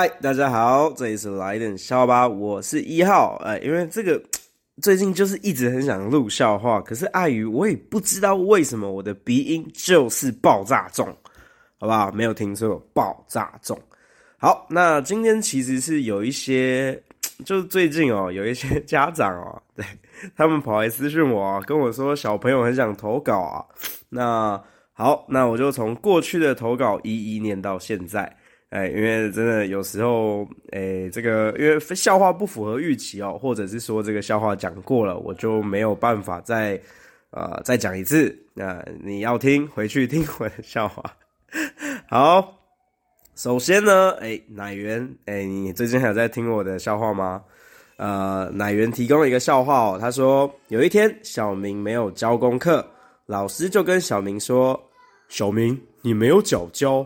嗨，大家好，这里是来点笑吧，我是一号。哎，因为这个最近就是一直很想录笑话，可是碍于我也不知道为什么我的鼻音就是爆炸重，好不好？没有听错，爆炸重。好，那今天其实是有一些，就是最近哦，有一些家长哦，对，他们跑来私讯我，跟我说小朋友很想投稿啊。那好，那我就从过去的投稿一一念到现在。哎，因为真的有时候，哎，这个因为笑话不符合预期哦，或者是说这个笑话讲过了，我就没有办法再，呃，再讲一次。那你要听，回去听我的笑话。好，首先呢，哎，奶源，哎，你最近还有在听我的笑话吗？呃，奶源提供了一个笑话哦，他说有一天小明没有交功课，老师就跟小明说：“小明，你没有脚交。”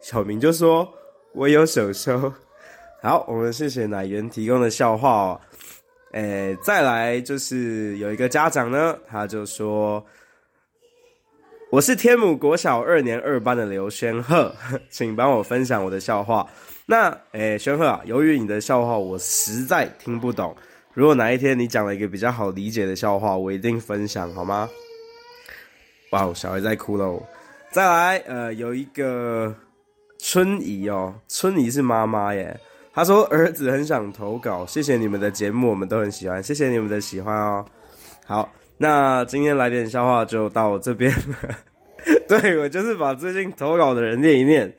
小明就说：“我有手手。”好，我们谢谢奶源提供的笑话哦。诶，再来就是有一个家长呢，他就说：“我是天母国小二年二班的刘轩鹤，请帮我分享我的笑话。”那诶，轩鹤啊，由于你的笑话我实在听不懂，如果哪一天你讲了一个比较好理解的笑话，我一定分享，好吗？哇哦，小孩在哭喽。再来，呃，有一个。春怡哦，春怡是妈妈耶。她说儿子很想投稿，谢谢你们的节目，我们都很喜欢，谢谢你们的喜欢哦。好，那今天来点笑话就到这边了。对，我就是把最近投稿的人念一念。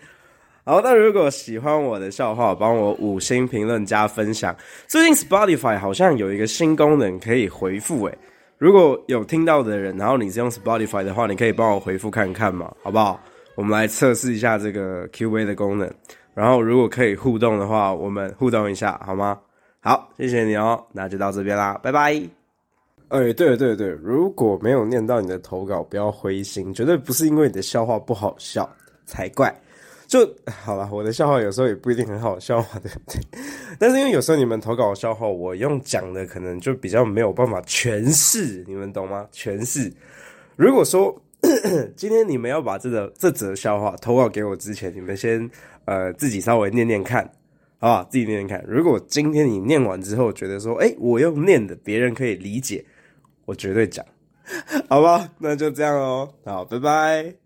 好，那如果喜欢我的笑话，帮我五星评论加分享。最近 Spotify 好像有一个新功能可以回复诶，如果有听到的人，然后你是用 Spotify 的话，你可以帮我回复看看嘛，好不好？我们来测试一下这个 Q&A 的功能，然后如果可以互动的话，我们互动一下好吗？好，谢谢你哦，那就到这边啦，拜拜。哎，对对对，如果没有念到你的投稿，不要灰心，绝对不是因为你的笑话不好笑才怪。就好了，我的笑话有时候也不一定很好笑嘛，对不对？但是因为有时候你们投稿的笑话，我用讲的可能就比较没有办法诠释，你们懂吗？诠释。如果说。今天你们要把这个这则笑话投稿给我之前，你们先呃自己稍微念念看，好吧？自己念念看。如果今天你念完之后觉得说，哎，我用念的别人可以理解，我绝对讲，好吧？那就这样哦，好，拜拜。